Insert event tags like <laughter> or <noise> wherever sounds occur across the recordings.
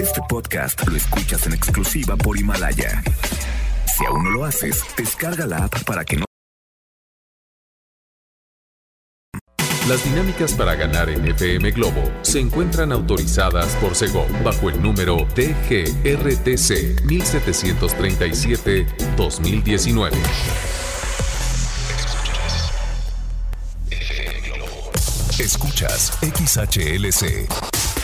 Este podcast lo escuchas en exclusiva por Himalaya. Si aún no lo haces, descarga la app para que no... Las dinámicas para ganar en FM Globo se encuentran autorizadas por Segov bajo el número TGRTC 1737-2019. Escuchas XHLC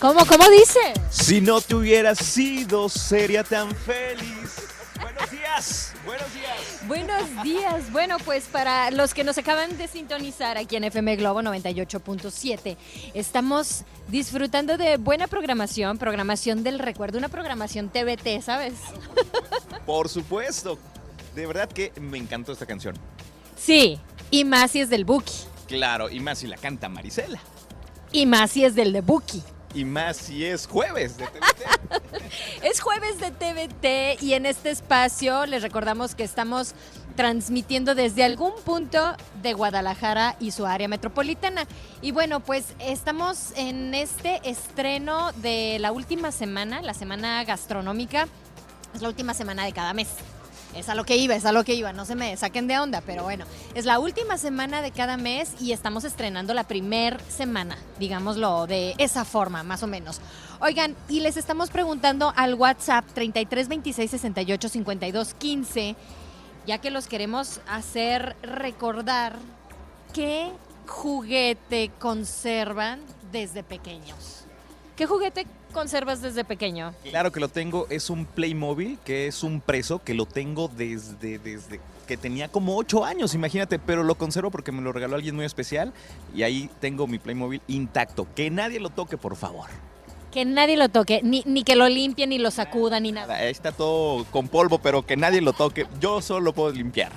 ¿Cómo, cómo dice? Si no te hubieras sido, sería tan feliz. Buenos días, buenos días. Buenos días. Bueno, pues para los que nos acaban de sintonizar aquí en FM Globo 98.7, estamos disfrutando de buena programación, programación del recuerdo, una programación TBT, ¿sabes? <laughs> Por supuesto. De verdad que me encantó esta canción. Sí, y más si es del Buki. Claro, y más si la canta Marisela. Y más si es del de Buki. Y más si es jueves de TVT. <laughs> Es jueves de TVT y en este espacio les recordamos que estamos transmitiendo desde algún punto de Guadalajara y su área metropolitana. Y bueno, pues estamos en este estreno de la última semana, la semana gastronómica. Es la última semana de cada mes. Es a lo que iba, es a lo que iba, no se me saquen de onda, pero bueno, es la última semana de cada mes y estamos estrenando la primer semana, digámoslo de esa forma, más o menos. Oigan, y les estamos preguntando al WhatsApp 33 26 68 52 15, ya que los queremos hacer recordar qué juguete conservan desde pequeños. ¿Qué juguete conservas desde pequeño? Claro que lo tengo, es un Playmobil, que es un preso que lo tengo desde, desde que tenía como 8 años, imagínate, pero lo conservo porque me lo regaló alguien muy especial y ahí tengo mi Playmobil intacto. Que nadie lo toque, por favor. Que nadie lo toque, ni, ni que lo limpie, ni lo sacuda, ni nada. Ahí está todo con polvo, pero que nadie lo toque. Yo solo lo puedo limpiar.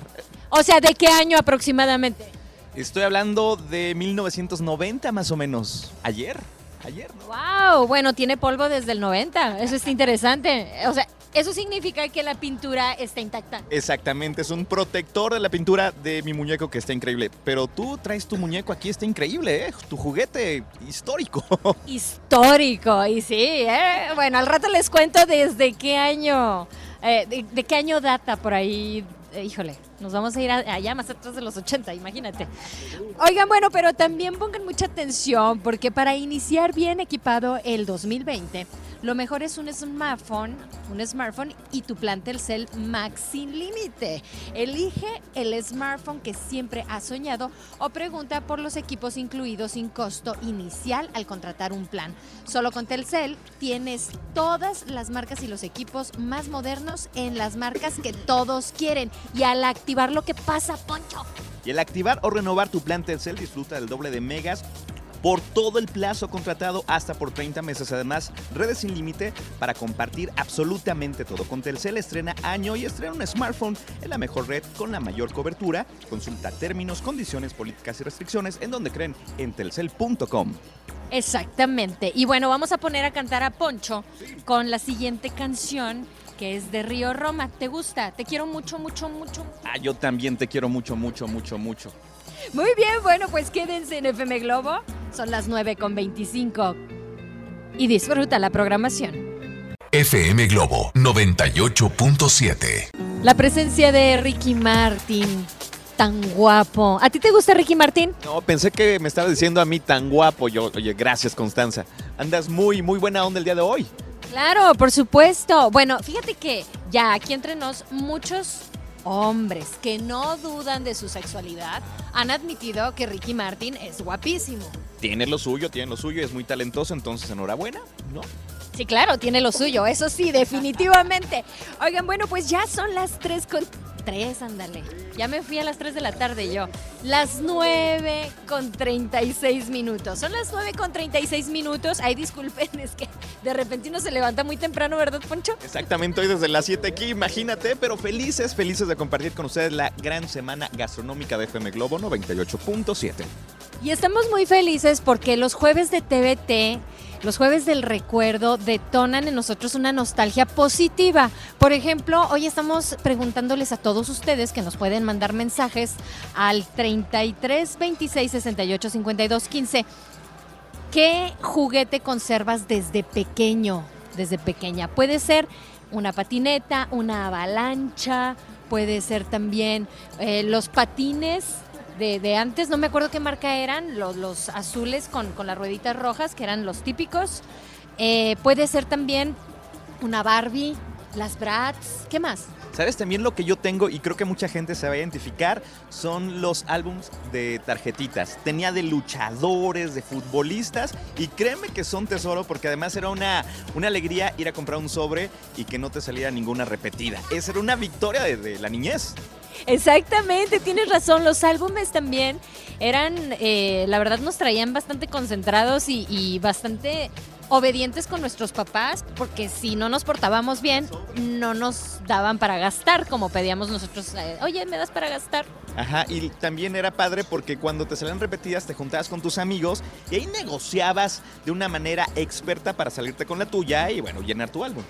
O sea, ¿de qué año aproximadamente? Estoy hablando de 1990 más o menos. Ayer, ayer, ¿no? Wow, bueno, tiene polvo desde el 90. Eso es interesante. O sea, eso significa que la pintura está intacta. Exactamente, es un protector de la pintura de mi muñeco que está increíble. Pero tú traes tu muñeco aquí, está increíble, ¿eh? Tu juguete histórico. <laughs> Histórico, y sí, ¿eh? Bueno, al rato les cuento desde qué año, eh, de, de qué año data por ahí. Eh, híjole, nos vamos a ir a- allá más atrás de los 80, imagínate. Oigan, bueno, pero también pongan mucha atención porque para iniciar bien equipado el 2020, lo mejor es un smartphone, un smartphone y tu plan Telcel Max sin límite. Elige el smartphone que siempre has soñado o pregunta por los equipos incluidos sin costo inicial al contratar un plan. Solo con Telcel tienes todas las marcas y los equipos más modernos en las marcas que todos quieren. Y al activar lo que pasa, Poncho. Y al activar o renovar tu plan Telcel, disfruta del doble de megas por todo el plazo contratado hasta por 30 meses. Además, redes sin límite para compartir absolutamente todo. Con Telcel estrena año y estrena un smartphone en la mejor red con la mayor cobertura. Consulta términos, condiciones, políticas y restricciones en donde creen en telcel.com. Exactamente. Y bueno, vamos a poner a cantar a Poncho con la siguiente canción que es de Río Roma. ¿Te gusta? Te quiero mucho, mucho, mucho. Ah, yo también te quiero mucho, mucho, mucho, mucho. Muy bien, bueno, pues quédense en FM Globo. Son las 9 con 25. Y disfruta la programación. FM Globo 98.7. La presencia de Ricky Martin, tan guapo. ¿A ti te gusta Ricky Martin? No, pensé que me estaba diciendo a mí tan guapo. Yo, oye, gracias, Constanza. Andas muy, muy buena onda el día de hoy. Claro, por supuesto. Bueno, fíjate que ya aquí entre nos muchos hombres que no dudan de su sexualidad han admitido que Ricky Martin es guapísimo. Tiene lo suyo, tiene lo suyo, es muy talentoso, entonces enhorabuena, ¿no? Sí, claro, tiene lo suyo, eso sí, definitivamente. Oigan, bueno, pues ya son las 3 con 3, ándale. Ya me fui a las 3 de la tarde yo. Las 9 con 36 minutos. Son las 9 con 36 minutos. Ay, disculpen, <laughs> es que de repente uno se levanta muy temprano, ¿verdad, Poncho? Exactamente, hoy desde las 7 aquí, imagínate, pero felices, felices de compartir con ustedes la gran semana gastronómica de FM Globo 98.7. Y estamos muy felices porque los jueves de TVT los jueves del recuerdo detonan en nosotros una nostalgia positiva. Por ejemplo, hoy estamos preguntándoles a todos ustedes que nos pueden mandar mensajes al 33 26 68 52 15. ¿Qué juguete conservas desde pequeño? Desde pequeña. Puede ser una patineta, una avalancha, puede ser también eh, los patines de, antes, no me acuerdo qué marca eran, los, los azules con, con, las rueditas rojas, que eran los típicos. Eh, puede ser también una Barbie, las Bratz, ¿qué más? ¿Sabes? También lo que yo tengo y creo que mucha gente se va a identificar son los álbums de tarjetitas. Tenía de luchadores, de futbolistas y créeme que son tesoro porque además era una, una alegría ir a comprar un sobre y que no te saliera ninguna repetida. Esa era una victoria de, de la niñez. Exactamente, tienes razón. Los álbumes también eran, eh, la verdad, nos traían bastante concentrados y, bastante obedientes con nuestros papás, porque si no nos portábamos bien, no nos daban para gastar, como pedíamos nosotros, eh, oye, ¿me das para gastar? Ajá, y también era padre porque cuando te salían repetidas te juntabas con tus amigos y ahí negociabas de una manera experta para salirte con la tuya y bueno, llenar tu álbum.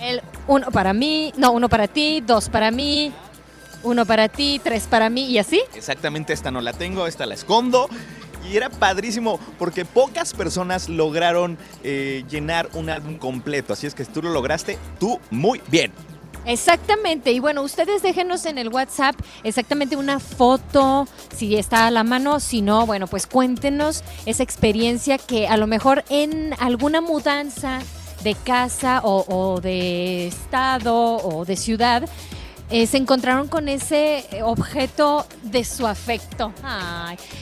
El uno para mí, no, uno para ti, dos para mí, uno para ti, tres para mí y así. Exactamente, esta no la tengo, esta la escondo. Y era padrísimo porque pocas personas lograron eh, llenar un álbum completo. Así es que si tú lo lograste, tú muy bien. Exactamente, y bueno, ustedes déjenos en el WhatsApp exactamente una foto, si está a la mano, si no, bueno, pues cuéntenos esa experiencia que a lo mejor en alguna mudanza de casa o, o de estado o de ciudad, eh, se encontraron con ese objeto de su afecto.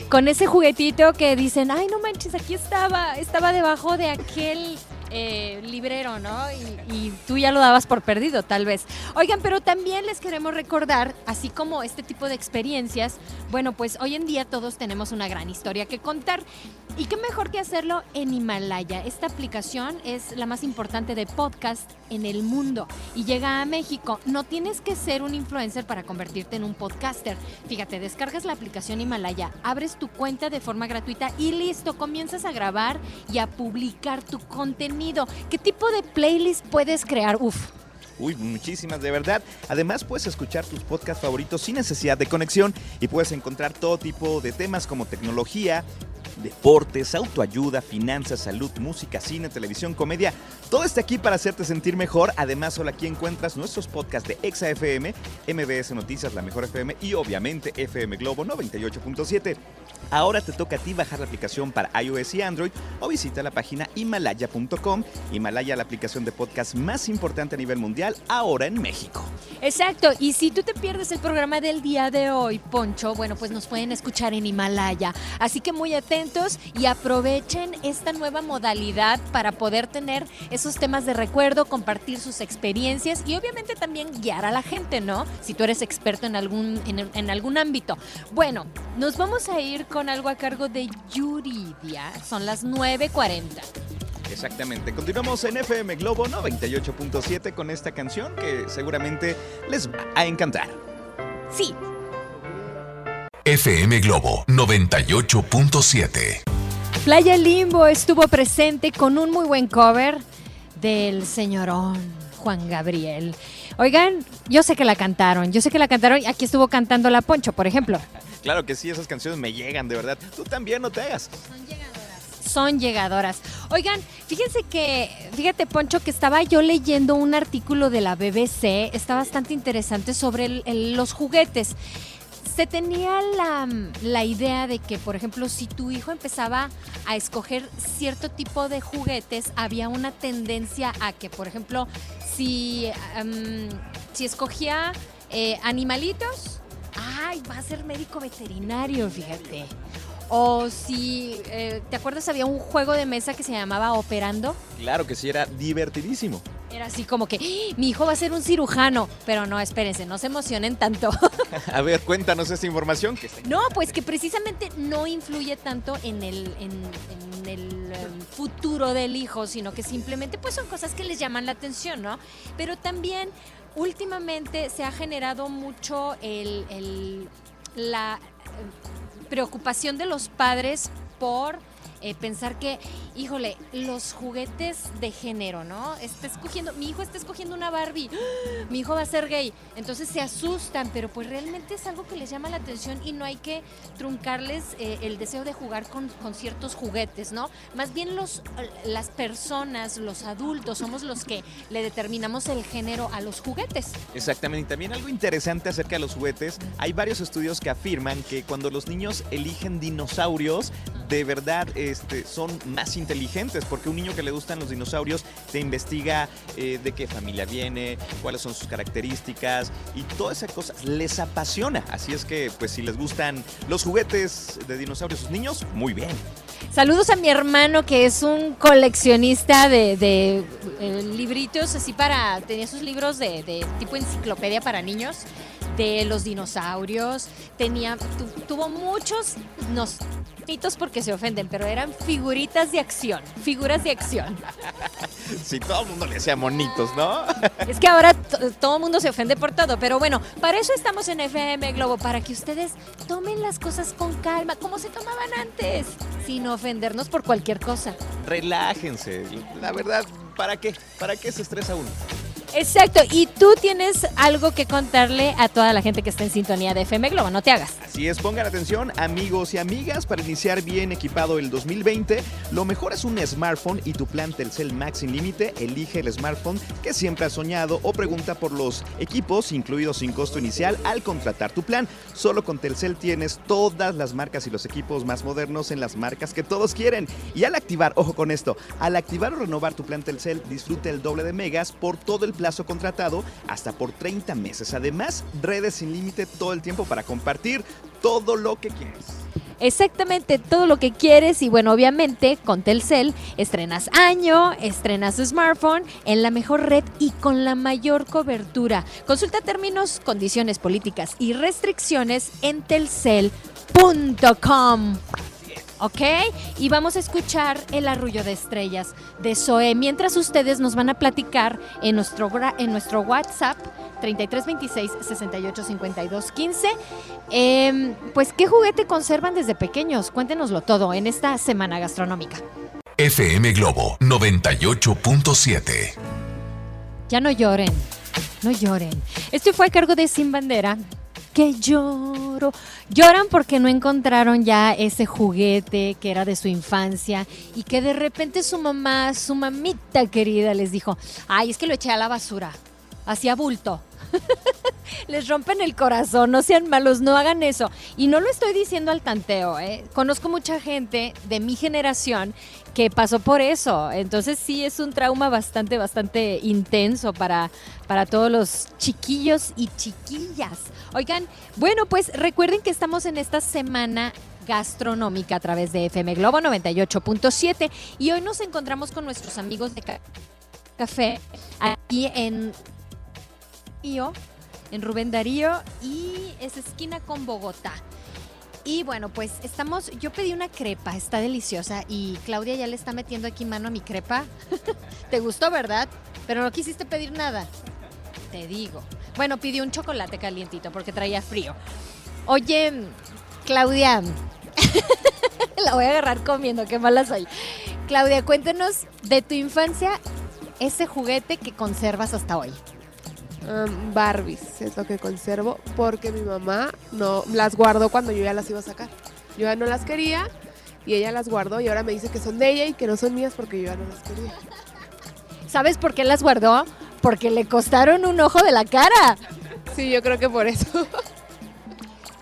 Con ese juguetito que dicen, ay, no manches, aquí estaba, estaba debajo de aquel eh, librero, ¿no? Y, tú ya lo dabas por perdido, tal vez. Oigan, pero también les queremos recordar, así como este tipo de experiencias, bueno, pues hoy en día todos tenemos una gran historia que contar. Y qué mejor que hacerlo en Himalaya. Esta aplicación es la más importante de podcast en el mundo y llega a México. No tienes que ser un influencer para convertirte en un podcaster. Fíjate, descargas la aplicación Himalaya, abres tu cuenta de forma gratuita y listo, comienzas a grabar y a publicar tu contenido ¿Qué tipo de playlist puedes crear? Uf. Uy, muchísimas de verdad. Además puedes escuchar tus podcasts favoritos sin necesidad de conexión y puedes encontrar todo tipo de temas como tecnología, deportes, autoayuda, finanzas, salud, música, cine, televisión, comedia. Todo está aquí para hacerte sentir mejor. Además, solo aquí encuentras nuestros podcasts de Exa FM, MBS Noticias, La Mejor FM y obviamente FM Globo 98.7. Ahora te toca a ti bajar la aplicación para iOS y Android o visita la página himalaya.com. Himalaya, la aplicación de podcast más importante a nivel mundial, ahora en México. Exacto, y si tú te pierdes el programa del día de hoy, Poncho, bueno, pues nos pueden escuchar en Himalaya. Así que muy y aprovechen esta nueva modalidad para poder tener esos temas de recuerdo, compartir sus experiencias y obviamente también guiar a la gente, ¿no? Si tú eres experto en algún, en, en algún ámbito. Bueno, nos vamos a ir con algo a cargo de Yuridia. Son las 9.40. Exactamente. Continuamos en FM Globo 98.7 con esta canción que seguramente les va a encantar. Sí. FM Globo 98.7. Playa Limbo estuvo presente con un muy buen cover del señorón Juan Gabriel. Oigan, yo sé que la cantaron, yo sé que la cantaron, aquí estuvo cantando La Poncho, por ejemplo. <laughs> Claro que sí, esas canciones me llegan, de verdad. Tú también no te hagas. Son llegadoras. Son llegadoras. Oigan, fíjense que, fíjate Poncho, que estaba yo leyendo un artículo de la BBC, está bastante interesante sobre los juguetes se tenía la, la, idea de que, por ejemplo, si tu hijo empezaba a escoger cierto tipo de juguetes, había una tendencia a que, por ejemplo, si, si escogía eh, animalitos, ay, va a ser médico veterinario, fíjate. O si, eh, ¿te acuerdas? Había un juego de mesa que se llamaba Operando. Claro que sí, era divertidísimo. Era así como que ¡Ah! mi hijo va a ser un cirujano, pero no, espérense, no se emocionen tanto. <laughs> <laughs> A ver, cuéntanos esta información. Que está- No, pues que precisamente no influye tanto en el, en, en el em, futuro del hijo, sino que simplemente pues son cosas que les llaman la atención, ¿no? Pero también últimamente se ha generado mucho el, el- la eh, preocupación de los padres por eh, pensar que, híjole, los juguetes de género, ¿no? Está escogiendo, mi hijo está escogiendo una Barbie, ¡Ah! mi hijo va a ser gay, entonces se asustan, pero pues realmente es algo que les llama la atención y no hay que truncarles eh, el deseo de jugar con, con ciertos juguetes, ¿no? Más bien los, las personas, los adultos, somos los que le determinamos el género a los juguetes. Exactamente, y también algo interesante acerca de los juguetes, hay varios estudios que afirman que cuando los niños eligen dinosaurios, de verdad este, son más inteligentes, porque un niño que le gustan los dinosaurios te investiga eh, de qué familia viene, cuáles son sus características y toda esa cosa les apasiona. Así es que, pues si les gustan los juguetes de dinosaurios a sus niños, muy bien. Saludos a mi hermano que es un coleccionista de, eh, libritos así para, tenía sus libros de tipo enciclopedia para niños de los dinosaurios, tenía, tu- tuvo muchos, nos mitos porque se ofenden, pero eran figuritas de acción, figuras de acción. <laughs> Si todo el mundo le hacía monitos, ¿no? <laughs> Es que ahora todo el mundo se ofende por todo, pero bueno, para eso estamos en FM Globo, para que ustedes tomen las cosas con calma, como se tomaban antes, sin ofendernos por cualquier cosa. Relájense. La verdad, ¿para qué? ¿Para qué se estresa uno? Exacto, y tú tienes algo que contarle a toda la gente que está en sintonía de FM Globo, no te hagas. Así es, pongan atención amigos y amigas para iniciar bien equipado el 2020. Lo mejor es un smartphone y tu plan Telcel Max sin límite. Elige el smartphone que siempre has soñado o pregunta por los equipos incluidos sin costo inicial al contratar tu plan. Solo con Telcel tienes todas las marcas y los equipos más modernos en las marcas que todos quieren. Y al activar, ojo con esto, al activar o renovar tu plan Telcel, disfruta el doble de megas por todo el plazo contratado hasta por 30 meses. Además, redes sin límite todo el tiempo para compartir todo lo que quieres. Exactamente todo lo que quieres y bueno, obviamente con Telcel estrenas año, estrenas smartphone en la mejor red y con la mayor cobertura. Consulta términos, condiciones políticas y restricciones en telcel.com. ¿Ok? Y vamos a escuchar el arrullo de estrellas de Zoe mientras ustedes nos van a platicar en nuestro, en nuestro WhatsApp 3326 6852 15. Em, pues, ¿qué juguete conservan desde pequeños? Cuéntenoslo todo en esta semana gastronómica. FM Globo 98.7. Ya no lloren, no lloren. Esto fue a cargo de Sin Bandera. Que lloro. Lloran porque no encontraron ya ese juguete que era de su infancia y que de repente su mamá, su mamita querida les dijo, ay, es que lo eché a la basura, hacía bulto. <laughs> Les rompen el corazón, no sean malos, no hagan eso. Y no lo estoy diciendo al tanteo, ¿eh? Conozco mucha gente de mi generación que pasó por eso. Entonces sí es un trauma bastante, bastante intenso para, para todos los chiquillos y chiquillas. Oigan, bueno, pues recuerden que estamos en esta semana gastronómica a través de FM Globo 98.7 y hoy nos encontramos con nuestros amigos de Ca- Café aquí en En Rubén Darío y es esquina con Bogotá. Y bueno, pues estamos, yo pedí una crepa, está deliciosa y Claudia ya le está metiendo aquí mano a mi crepa. <laughs> ¿Te gustó, verdad? Pero no quisiste pedir nada. Te digo. Bueno, pidió un chocolate calientito porque traía frío. Oye, Claudia, <laughs> la voy a agarrar comiendo, qué mala soy. Claudia, cuéntanos de tu infancia ese juguete que conservas hasta hoy. Um, Barbies es lo que conservo porque mi mamá no las guardó cuando yo ya las iba a sacar. Yo ya no las quería y ella las guardó y ahora me dice que son de ella y que no son mías porque yo ya no las quería. ¿Sabes por qué las guardó? Porque le costaron un ojo de la cara. Sí, yo creo que por eso. <laughs>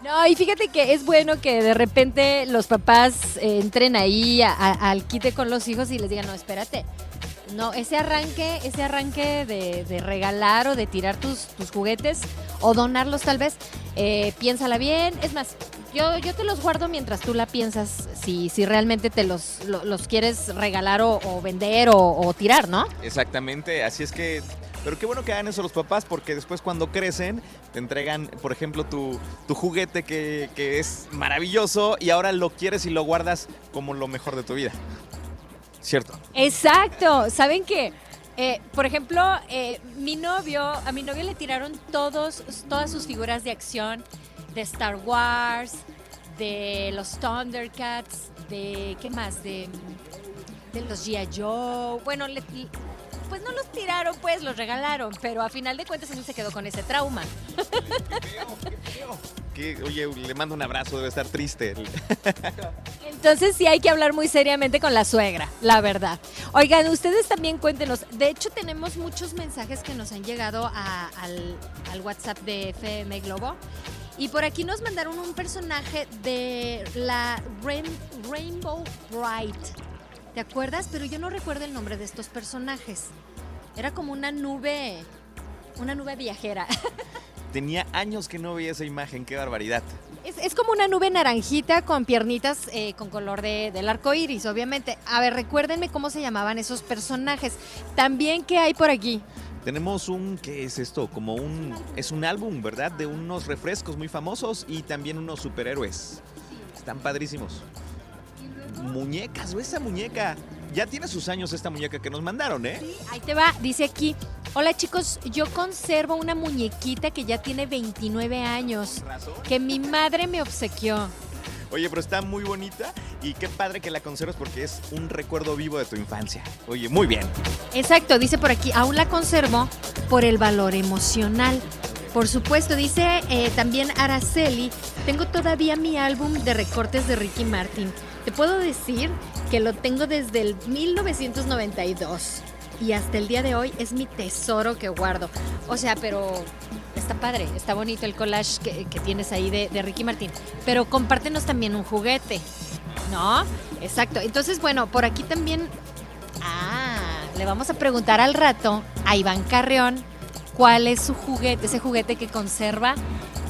No, y fíjate que es bueno que de repente los papás eh, entren ahí a- a- al quite con los hijos y les digan, no, espérate. No, ese arranque, ese arranque de, regalar o de tirar tus, juguetes o donarlos tal vez, eh, piénsala bien. Es más, Yo, yo te los guardo mientras tú la piensas si, si realmente te los, lo- los quieres regalar o, vender o, o tirar, ¿no? Exactamente, así es que... Pero qué bueno que hagan eso los papás porque después cuando crecen te entregan, por ejemplo, tu, tu juguete que, que es maravilloso y ahora lo quieres y lo guardas como lo mejor de tu vida. ¿Cierto? Exacto. ¿Saben qué? Eh, por ejemplo, eh, mi novio, a mi novio le tiraron todos, todas sus figuras de acción de Star Wars, de los Thundercats, de ¿qué más? De, de los G.I. Joe. Bueno, le- pues no los tiraron, pues los regalaron, pero a final de cuentas él se quedó con ese trauma. Que, oye, le mando un abrazo, debe estar triste. <laughs> Entonces sí hay que hablar muy seriamente con la suegra, la verdad. Oigan, ustedes también cuéntenos. De hecho, tenemos muchos mensajes que nos han llegado al, WhatsApp de FM Globo. Y por aquí nos mandaron un personaje de la Rain- Rainbow Bright. ¿Te acuerdas? Pero yo no recuerdo el nombre de estos personajes. Era como una nube, una nube viajera. <laughs> Tenía años que no veía esa imagen, qué barbaridad. Es, es como una nube naranjita con piernitas eh, con color de, del arco iris, obviamente. A ver, recuérdenme cómo se llamaban esos personajes. También, ¿qué hay por aquí? Tenemos un, ¿qué es esto? Como un, es un álbum, ¿verdad? De unos refrescos muy famosos y también unos superhéroes. Están padrísimos. Muñecas, ¿o esa muñeca? Ya tiene sus años esta muñeca que nos mandaron, ¿eh? Ahí te va, dice aquí. Hola chicos, yo conservo una muñequita que ya tiene 29 años, Razón. que mi madre me obsequió. Oye, pero está muy bonita y qué padre que la conserves porque es un recuerdo vivo de tu infancia. Oye, muy bien. Exacto, dice por aquí, aún la conservo por el valor emocional. Por supuesto, dice eh, también Araceli, tengo todavía mi álbum de recortes de Ricky Martin. Te puedo decir que lo tengo desde el 1992 y hasta el día de hoy es mi tesoro que guardo. O sea, pero está padre, está bonito el collage que, que tienes ahí de, de Ricky Martin. Pero compártenos también un juguete, ¿no? Exacto. Entonces, bueno, por aquí también Ah, le vamos a preguntar al rato a Iván Carreón cuál es su juguete, ese juguete que conserva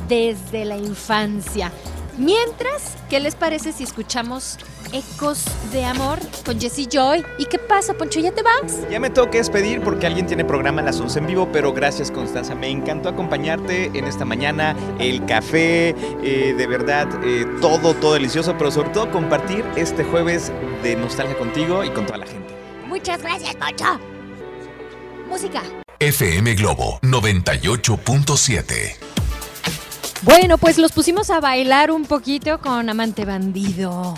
desde la infancia. Mientras, ¿qué les parece si escuchamos Ecos de Amor con Jessie Joy? ¿Y qué pasa, Poncho? ¿Ya te vas? Ya me tengo que despedir porque alguien tiene programa a las 11 en vivo, pero gracias Constanza, me encantó acompañarte en esta mañana, el café, eh, de verdad, eh, todo, todo delicioso, pero sobre todo compartir este jueves de nostalgia contigo y con toda la gente. Muchas gracias, Poncho. Música. FM Globo 98.7. Bueno, pues los pusimos a bailar un poquito con Amante Bandido.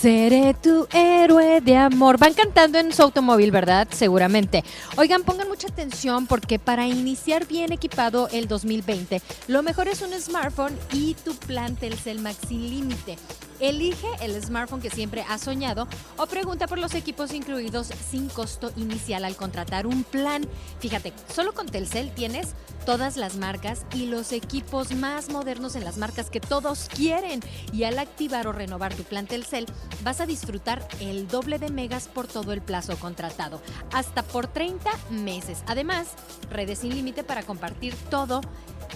Seré tu héroe de amor. Van cantando en su automóvil, ¿verdad? Seguramente. Oigan, pongan mucha atención porque para iniciar bien equipado el 2020, lo mejor es un smartphone y tu plan Telcel Maxi Límite. Elige el smartphone que siempre has soñado o pregunta por los equipos incluidos sin costo inicial al contratar un plan. Fíjate, solo con Telcel tienes todas las marcas y los equipos más modernos en las marcas que todos quieren. Y al activar o renovar tu plan Telcel, vas a disfrutar el doble de megas por todo el plazo contratado, hasta por 30 meses. Además, redes sin límite para compartir todo.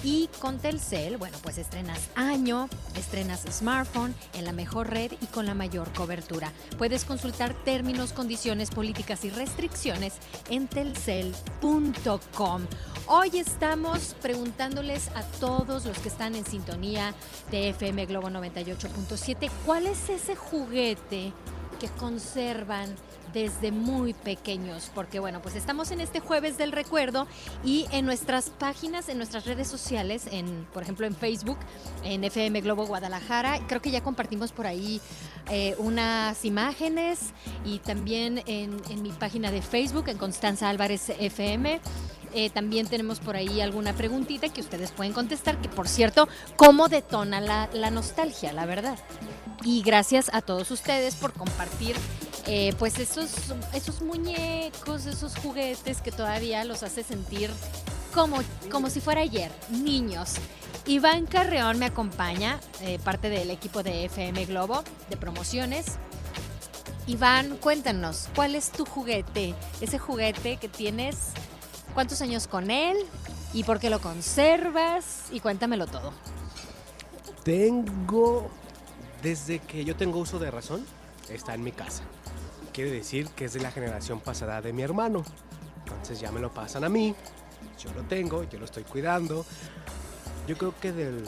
Y con Telcel, bueno, pues estrenas año, estrenas smartphone en la mejor red y con la mayor cobertura. Puedes consultar términos, condiciones, políticas y restricciones en telcel.com. Hoy estamos preguntándoles a todos los que están en sintonía de FM Globo 98.7, ¿cuál es ese juguete que conservan desde muy pequeños? Porque bueno, pues estamos en este jueves del recuerdo y en nuestras páginas, en nuestras redes sociales, en por ejemplo en Facebook, en FM Globo Guadalajara, creo que ya compartimos por ahí eh, unas imágenes y también en, mi página de Facebook, en Constanza Álvarez FM. Eh, también tenemos por ahí alguna preguntita que ustedes pueden contestar, que por cierto, ¿cómo detona la nostalgia, la verdad? Y gracias a todos ustedes por compartir eh, pues esos, esos muñecos, esos juguetes que todavía los hace sentir como, como si fuera ayer, niños. Iván Carreón me acompaña, eh, parte del equipo de FM Globo de promociones. Iván, cuéntanos, ¿cuál es tu juguete? Ese juguete que tienes, ¿cuántos años con él? ¿Y por qué lo conservas? Y cuéntamelo todo. Tengo desde que yo tengo uso de razón, está en mi casa. Quiere decir que es de la generación pasada de mi hermano. Entonces ya me lo pasan a mí, yo lo tengo, yo lo estoy cuidando. Yo creo que del,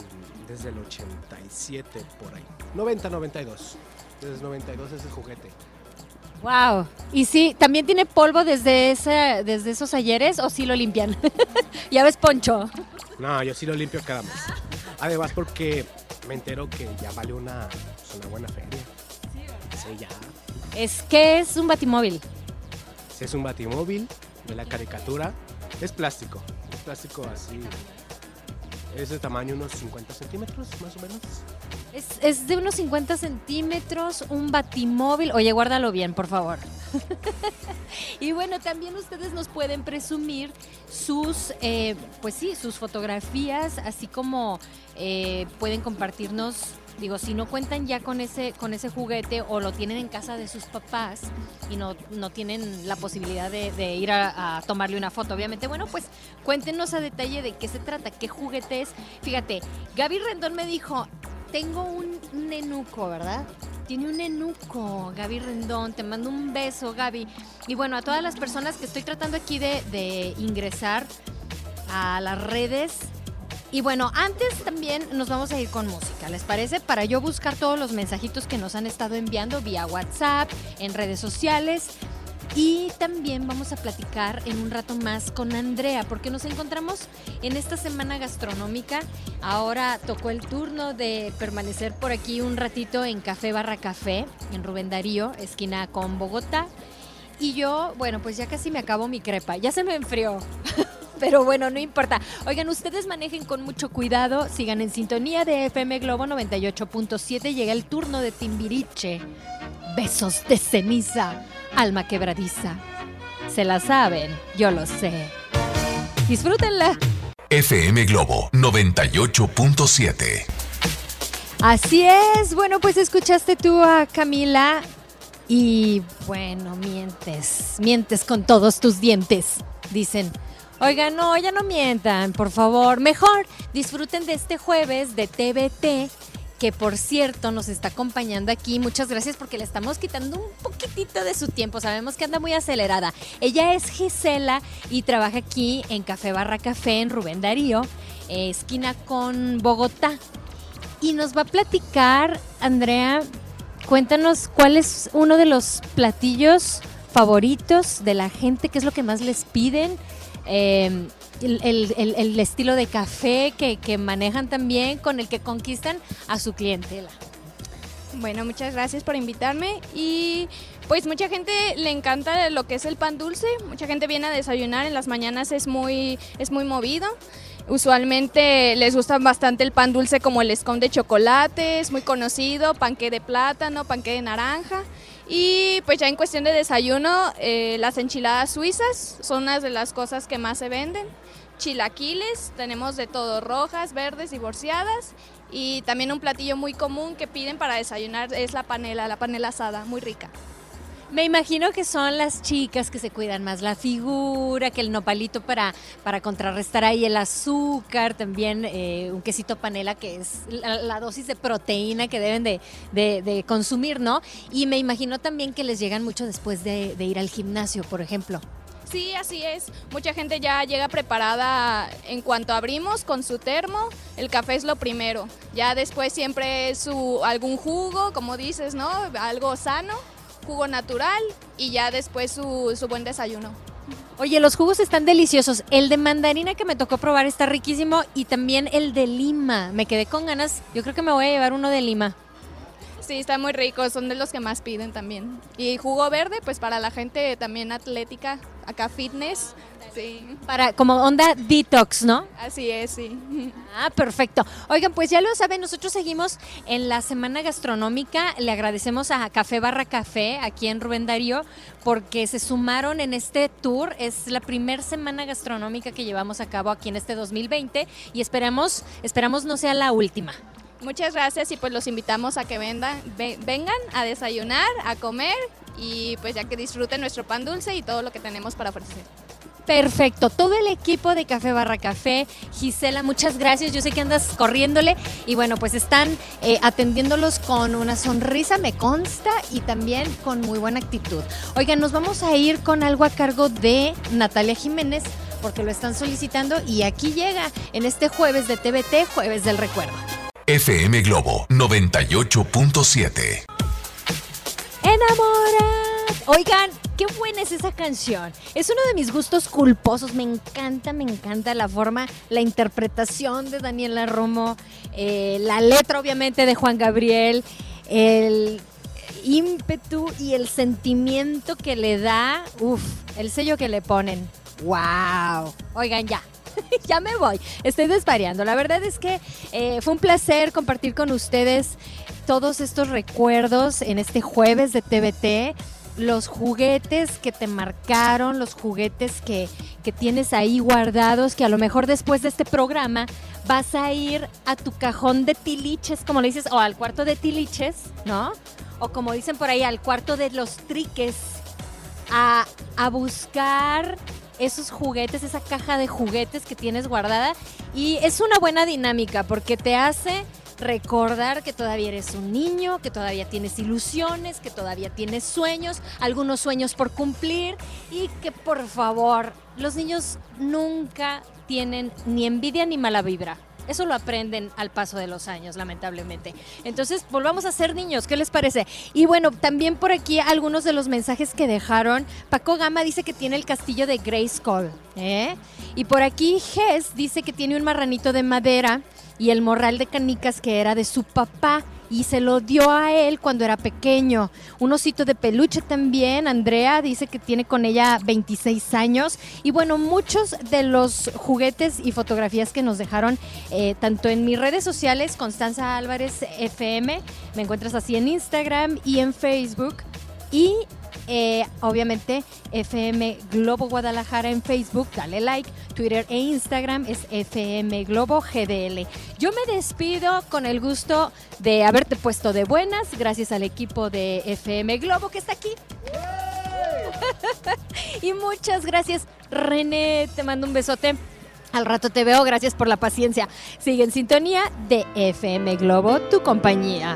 desde el 87 por ahí. 90, 92. Desde el 92 ese juguete. Wow. Y sí, también tiene polvo desde ese, desde esos ayeres o sí lo limpian. <laughs> ya ves, Poncho. No, yo sí lo limpio cada mes. Además porque me entero que ya vale una, pues, una buena feria. Ya. Es que es un batimóvil. Es un batimóvil de la caricatura, es plástico. Es plástico así. Es de tamaño unos 50 centímetros, más o menos. Es, es de unos 50 centímetros, un batimóvil. Oye, guárdalo bien, por favor. <laughs> y bueno, también ustedes nos pueden presumir sus, eh, pues sí, sus fotografías, así como eh, pueden compartirnos. Digo, si no cuentan ya con ese, con ese juguete o lo tienen en casa de sus papás y no, no tienen la posibilidad de, ir a, a tomarle una foto, obviamente, bueno, pues cuéntenos a detalle de qué se trata, qué juguete es. Fíjate, Gaby Rendón me dijo, tengo un nenuco, ¿verdad? Tiene un nenuco, Gaby Rendón. Te mando un beso, Gaby. Y bueno, a todas las personas que estoy tratando aquí de, de ingresar a las redes. Y bueno, antes también nos vamos a ir con música, ¿les parece? Para yo buscar todos los mensajitos que nos han estado enviando vía WhatsApp, en redes sociales. Y también vamos a platicar en un rato más con Andrea, porque nos encontramos en esta semana gastronómica. Ahora tocó el turno de permanecer por aquí un ratito en Café Barra Café, en Rubén Darío, esquina con Bogotá. Y yo, bueno, pues ya casi me acabo mi crepa, ya se me enfrió. <laughs> Pero bueno, no importa. Oigan, ustedes manejen con mucho cuidado, sigan en sintonía de FM Globo 98.7. Llega el turno de Timbiriche. Besos de ceniza, alma quebradiza. Se la saben, yo lo sé. Disfrútenla. FM Globo 98.7. Así es. Bueno, pues escuchaste tú a Camila y bueno, mientes, mientes con todos tus dientes, dicen. Oigan, no, ya no mientan, por favor. Mejor disfruten de este jueves de TVT, que por cierto nos está acompañando aquí. Muchas gracias porque le estamos quitando un poquitito de su tiempo. Sabemos que anda muy acelerada. Ella es Gisela y trabaja aquí en Café Barra Café en Rubén Darío, esquina con Bogotá. Y nos va a platicar, Andrea, cuéntanos cuál es uno de los platillos favoritos de la gente, qué es lo que más les piden, eh, el, estilo de café que, manejan también, con el que conquistan a su clientela. Bueno, muchas gracias por invitarme y pues mucha gente le encanta lo que es el pan dulce, mucha gente viene a desayunar en las mañanas es muy es muy movido. Usualmente les gusta bastante el pan dulce como el escón de chocolate, es muy conocido, panque de plátano, panque de naranja. Y pues ya en cuestión de desayuno, eh, las enchiladas suizas son unas de las cosas que más se venden. Chilaquiles, tenemos de todo, rojas, verdes, divorciadas. Y también un platillo muy común que piden para desayunar es la panela, la panela asada, muy rica. Me imagino que son las chicas que se cuidan más la figura, que el nopalito para, para contrarrestar ahí el azúcar, también eh, un quesito panela que es la, dosis de proteína que deben de, de- de consumir, ¿no? Y me imagino también que les llegan mucho después de, de ir al gimnasio, por ejemplo. Sí, así es. Mucha gente ya llega preparada en cuanto abrimos con su termo. El café es lo primero. Ya después siempre su algún jugo, como dices, ¿no? Algo sano, jugo natural y ya después su, su buen desayuno. Oye, los jugos están deliciosos. El de mandarina que me tocó probar está riquísimo y también el de lima. Me quedé con ganas. Yo creo que me voy a llevar uno de lima. Sí, está muy rico, son de los que más piden también. Y jugo verde, pues para la gente también atlética, acá fitness. Sí, Para, como onda detox, ¿no? así es, sí. <laughs> Ah, perfecto. Oigan, pues ya lo saben, nosotros seguimos en la semana gastronómica. Le agradecemos a Café Barra Café aquí en Rubén Darío porque se sumaron en este tour. Es la primera semana gastronómica que llevamos a cabo aquí en este 2020 y esperamos, esperamos no sea la última. Muchas gracias y pues los invitamos a que vengan a desayunar, a comer y pues ya que disfruten nuestro pan dulce y todo lo que tenemos para ofrecer. Perfecto, todo el equipo de Café Barra Café, Gisela, muchas gracias, yo sé que andas corriéndole y bueno, pues están eh, atendiéndolos con una sonrisa, me consta, y también con muy buena actitud. Oigan, nos vamos a ir con algo a cargo de Natalia Jiménez porque lo están solicitando y aquí llega en este jueves de TVT, jueves del recuerdo. FM Globo 98.7. Enamora. Oigan, qué buena es esa canción. Es uno de mis gustos culposos. Me encanta, me encanta la forma, la interpretación de Daniela Romo, eh, la letra obviamente de Juan Gabriel, el ímpetu y el sentimiento que le da, uff, el sello que le ponen. ¡Wow! Oigan, ya. <laughs> ya me voy. Estoy desvariando. La verdad es que eh, fue un placer compartir con ustedes todos estos recuerdos en este jueves de TVT. Los juguetes que te marcaron, los juguetes que, que tienes ahí guardados, que a lo mejor después de este programa vas a ir a tu cajón de tiliches, como le dices, o al cuarto de tiliches, ¿no? O como dicen por ahí, al cuarto de los triques, a, a buscar esos juguetes, esa caja de juguetes que tienes guardada. Y es una buena dinámica porque te hace recordar que todavía eres un niño, que todavía tienes ilusiones, que todavía tienes sueños, algunos sueños por cumplir y que por favor, los niños nunca tienen ni envidia ni mala vibra. Eso lo aprenden al paso de los años, lamentablemente. Entonces, volvamos a ser niños, ¿qué les parece? Y bueno, también por aquí algunos de los mensajes que dejaron. Paco Gama dice que tiene el castillo de Grayskull, ¿eh? Y por aquí Ges dice que tiene un marranito de madera y el morral de canicas que era de su papá y se lo dio a él cuando era pequeño. Un osito de peluche también, Andrea dice que tiene con ella 26 años. Y bueno, muchos de los juguetes y fotografías que nos dejaron, eh, tanto en mis redes sociales, Constanza Álvarez FM, me encuentras así en Instagram y en Facebook. Y eh, obviamente FM Globo Guadalajara en Facebook, dale like, Twitter e Instagram es FM Globo GDL. Yo me despido con el gusto de haberte puesto de buenas, gracias al equipo de FM Globo que está aquí. <laughs> y muchas gracias, René, te mando un besote. Al rato te veo, gracias por la paciencia. Sigue en sintonía de FM Globo, tu compañía.